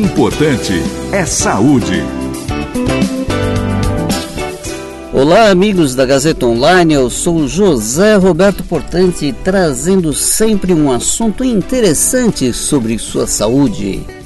importante é saúde. Olá, amigos da Gazeta Online. Eu sou José Roberto Portante, trazendo sempre um assunto interessante sobre sua saúde.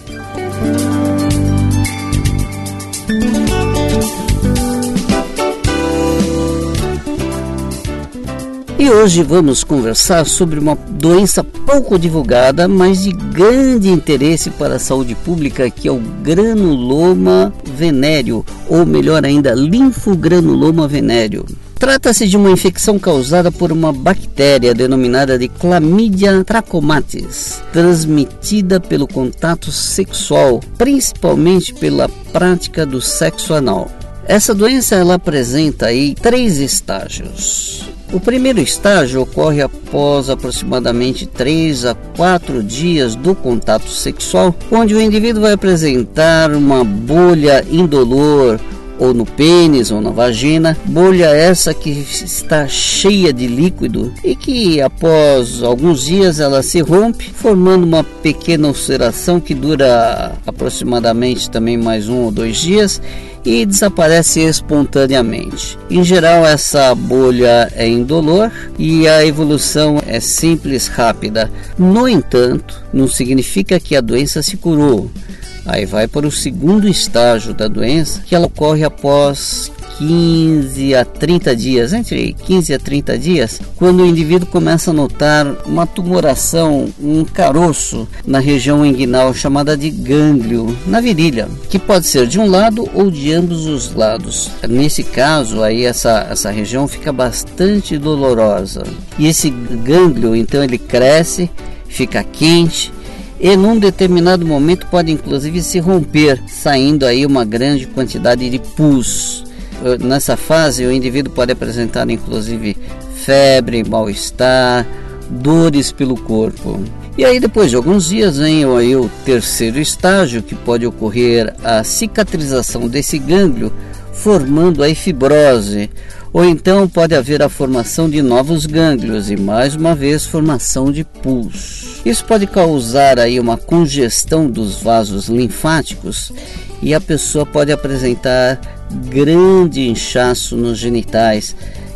E hoje vamos conversar sobre uma doença pouco divulgada, mas de grande interesse para a saúde pública, que é o granuloma venéreo, ou melhor ainda, linfogranuloma venéreo. Trata-se de uma infecção causada por uma bactéria denominada de Chlamydia trachomatis, transmitida pelo contato sexual, principalmente pela prática do sexo anal. Essa doença ela apresenta aí três estágios. O primeiro estágio ocorre após aproximadamente 3 a 4 dias do contato sexual, onde o indivíduo vai apresentar uma bolha indolor ou no pênis ou na vagina, bolha essa que está cheia de líquido e que após alguns dias ela se rompe, formando uma pequena ulceração que dura aproximadamente também mais um ou dois dias e desaparece espontaneamente. Em geral, essa bolha é indolor e a evolução é simples, rápida. No entanto, não significa que a doença se curou. Aí vai para o segundo estágio da doença, que ela ocorre após 15 a 30 dias, entre 15 a 30 dias, quando o indivíduo começa a notar uma tumoração, um caroço na região inguinal chamada de gânglio, na virilha, que pode ser de um lado ou de ambos os lados. Nesse caso, aí essa, essa região fica bastante dolorosa. E esse gânglio, então, ele cresce, fica quente e num determinado momento pode inclusive se romper, saindo aí uma grande quantidade de pus. Nessa fase, o indivíduo pode apresentar inclusive febre, mal-estar, dores pelo corpo. E aí depois de alguns dias vem aí o terceiro estágio, que pode ocorrer a cicatrização desse gânglio, formando aí fibrose, ou então pode haver a formação de novos gânglios e mais uma vez formação de pus. Isso pode causar aí uma congestão dos vasos linfáticos e a pessoa pode apresentar grande inchaço nos genitais,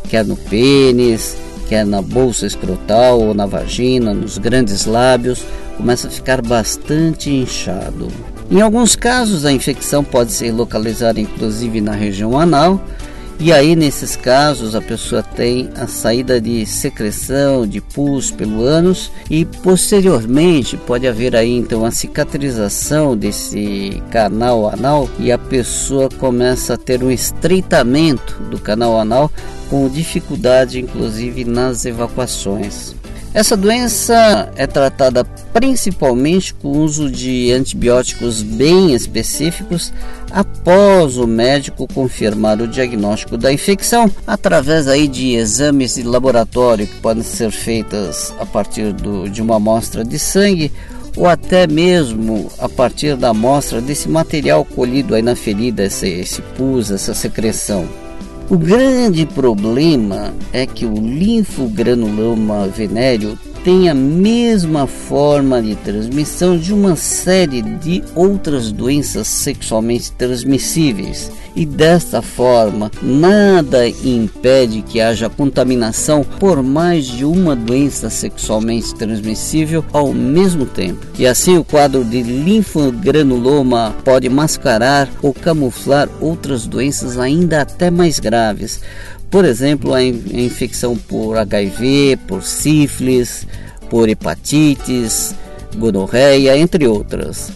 quer no pênis, quer na bolsa escrotal ou na vagina, nos grandes lábios, começa a ficar bastante inchado. Em alguns casos, a infecção pode ser localizada inclusive na região anal, e aí, nesses casos, a pessoa tem a saída de secreção de pus pelo ânus e posteriormente pode haver aí então a cicatrização desse canal anal e a pessoa começa a ter um estreitamento do canal anal com dificuldade inclusive nas evacuações. Essa doença é tratada principalmente com o uso de antibióticos bem específicos após o médico confirmar o diagnóstico da infecção através aí de exames de laboratório que podem ser feitos a partir do, de uma amostra de sangue ou até mesmo a partir da amostra desse material colhido aí na ferida, esse, esse pus, essa secreção. O grande problema é que o linfogranuloma venéreo tem a mesma forma de transmissão de uma série de outras doenças sexualmente transmissíveis. E desta forma, nada impede que haja contaminação por mais de uma doença sexualmente transmissível ao mesmo tempo. E assim o quadro de linfogranuloma pode mascarar ou camuflar outras doenças ainda até mais graves, por exemplo, a infecção por HIV, por sífilis, por hepatites, gonorreia, entre outras.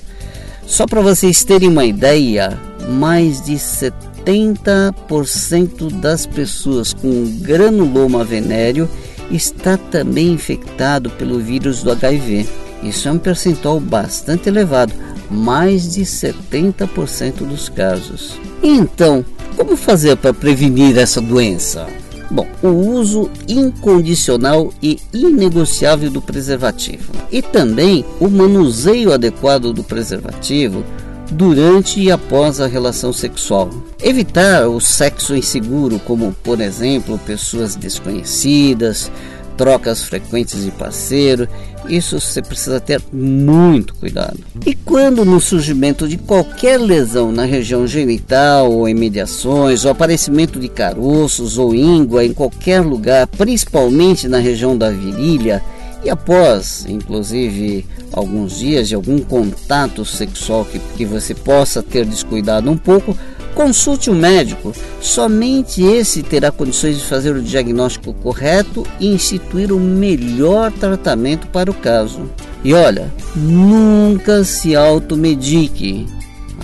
Só para vocês terem uma ideia, mais de 70% das pessoas com granuloma venéreo está também infectado pelo vírus do HIV. Isso é um percentual bastante elevado, mais de 70% dos casos. Então, como fazer para prevenir essa doença? Bom, o uso incondicional e inegociável do preservativo e também o manuseio adequado do preservativo durante e após a relação sexual. Evitar o sexo inseguro, como por exemplo pessoas desconhecidas, trocas frequentes de parceiro. Isso você precisa ter muito cuidado. E quando no surgimento de qualquer lesão na região genital ou em mediações, ou aparecimento de caroços ou íngua em qualquer lugar, principalmente na região da virilha, e após, inclusive, alguns dias de algum contato sexual que, que você possa ter descuidado um pouco, consulte um médico. Somente esse terá condições de fazer o diagnóstico correto e instituir o melhor tratamento para o caso. E olha, nunca se automedique.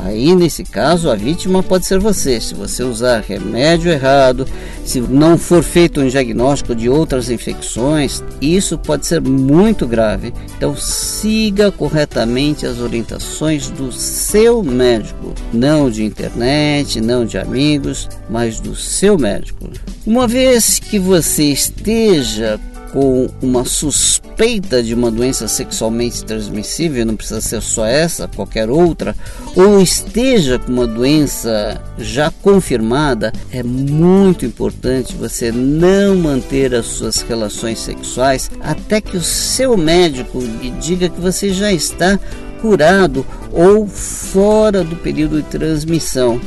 Aí, nesse caso, a vítima pode ser você. Se você usar remédio errado, se não for feito um diagnóstico de outras infecções, isso pode ser muito grave. Então, siga corretamente as orientações do seu médico, não de internet, não de amigos, mas do seu médico. Uma vez que você esteja com uma suspeita de uma doença sexualmente transmissível, não precisa ser só essa, qualquer outra, ou esteja com uma doença já confirmada, é muito importante você não manter as suas relações sexuais até que o seu médico lhe diga que você já está curado ou fora do período de transmissão.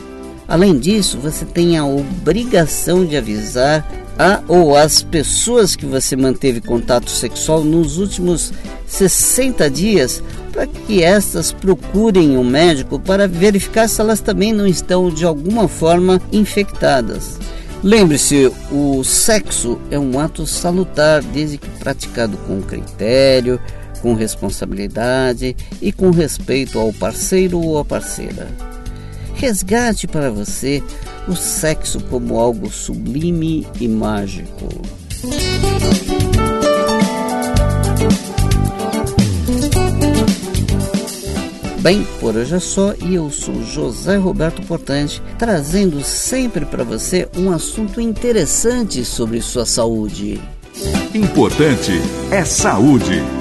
Além disso, você tem a obrigação de avisar a ou as pessoas que você manteve contato sexual nos últimos 60 dias para que estas procurem um médico para verificar se elas também não estão de alguma forma infectadas. Lembre-se, o sexo é um ato salutar desde que praticado com critério, com responsabilidade e com respeito ao parceiro ou à parceira. Resgate para você o sexo como algo sublime e mágico. Bem, por hoje é só e eu sou José Roberto Portante, trazendo sempre para você um assunto interessante sobre sua saúde. Importante é saúde.